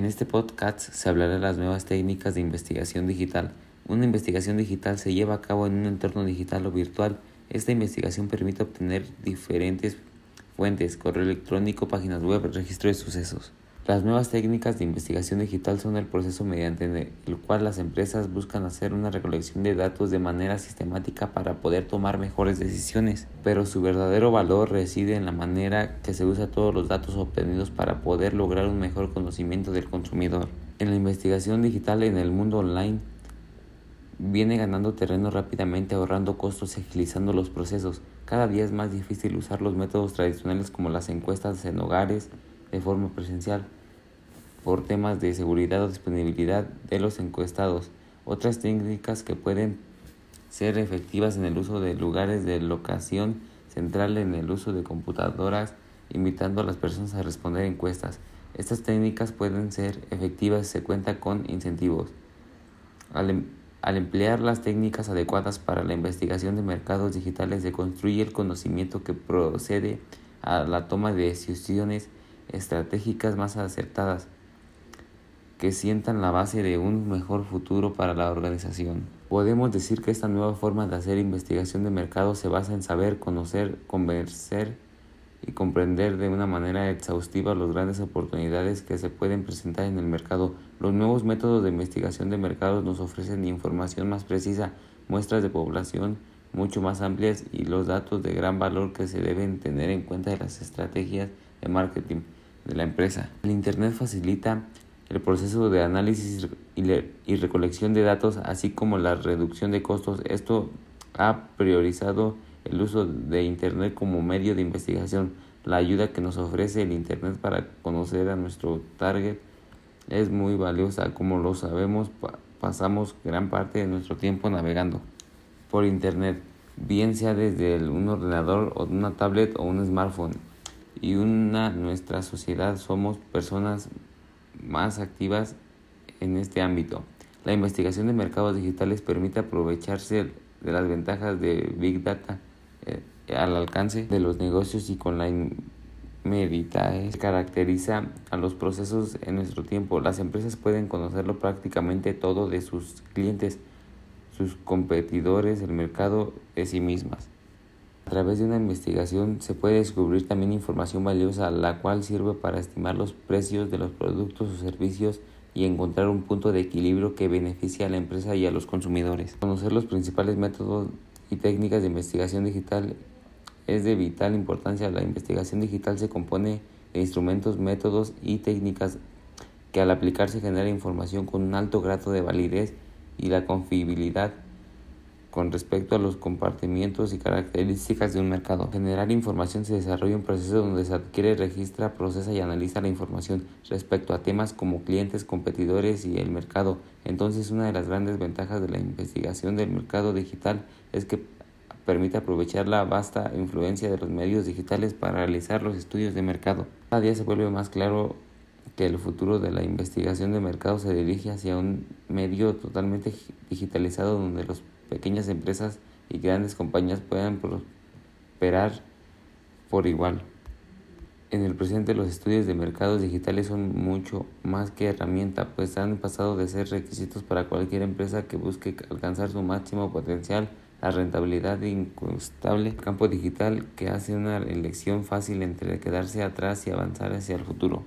En este podcast se hablará de las nuevas técnicas de investigación digital. Una investigación digital se lleva a cabo en un entorno digital o virtual. Esta investigación permite obtener diferentes fuentes, correo electrónico, páginas web, registro de sucesos. Las nuevas técnicas de investigación digital son el proceso mediante el cual las empresas buscan hacer una recolección de datos de manera sistemática para poder tomar mejores decisiones, pero su verdadero valor reside en la manera que se usa todos los datos obtenidos para poder lograr un mejor conocimiento del consumidor. En la investigación digital en el mundo online viene ganando terreno rápidamente ahorrando costos y agilizando los procesos. Cada día es más difícil usar los métodos tradicionales como las encuestas en hogares de forma presencial por temas de seguridad o disponibilidad de los encuestados. Otras técnicas que pueden ser efectivas en el uso de lugares de locación central en el uso de computadoras, invitando a las personas a responder encuestas. Estas técnicas pueden ser efectivas si se cuenta con incentivos. Al, em, al, emplear las técnicas adecuadas para la investigación de mercados digitales se construye el conocimiento que procede a la toma de decisiones estratégicas más acertadas que sientan la base de un mejor futuro para la organización. Podemos decir que esta nueva forma de hacer investigación de mercado se basa en saber, conocer, convencer y comprender de una manera exhaustiva las grandes oportunidades que se pueden presentar en el mercado. Los nuevos métodos de investigación de mercados nos ofrecen información más precisa, muestras de población mucho más amplias y los datos de gran valor que se deben tener en cuenta de las estrategias de marketing de la empresa. El Internet facilita el proceso de análisis y recolección de datos, así como la reducción de costos. Esto ha priorizado el uso de Internet como medio de investigación. La ayuda que nos ofrece el Internet para conocer a nuestro target es muy valiosa. Como lo sabemos, pasamos gran parte de nuestro tiempo navegando por Internet, bien sea desde un ordenador o una tablet o un smartphone. Y una nuestra sociedad somos personas más activas en este ámbito. La investigación de mercados digitales permite aprovecharse de las ventajas de Big Data eh, al alcance de los negocios y con la inmediatez caracteriza a los procesos en nuestro tiempo. Las empresas pueden conocerlo prácticamente todo de sus clientes, sus competidores, el mercado de sí mismas. A través de una investigación se puede descubrir también información valiosa, la cual sirve para estimar los precios de los productos o servicios y encontrar un punto de equilibrio que beneficie a la empresa y a los consumidores. Conocer los principales métodos y técnicas de investigación digital es de vital importancia. La investigación digital se compone de instrumentos, métodos y técnicas que al aplicarse genera información con un alto grado de validez y la confiabilidad con respecto a los compartimientos y características de un mercado. Generar información se desarrolla un proceso donde se adquiere, registra, procesa y analiza la información respecto a temas como clientes, competidores y el mercado. Entonces, una de las grandes ventajas de la investigación del mercado digital es que permite aprovechar la vasta influencia de los medios digitales para realizar los estudios de mercado. Cada día se vuelve más claro que el futuro de la investigación de mercado se dirige hacia un medio totalmente digitalizado donde los pequeñas empresas y grandes compañías puedan prosperar por igual. En el presente los estudios de mercados digitales son mucho más que herramienta, pues han pasado de ser requisitos para cualquier empresa que busque alcanzar su máximo potencial, la rentabilidad incostable campo digital que hace una elección fácil entre quedarse atrás y avanzar hacia el futuro.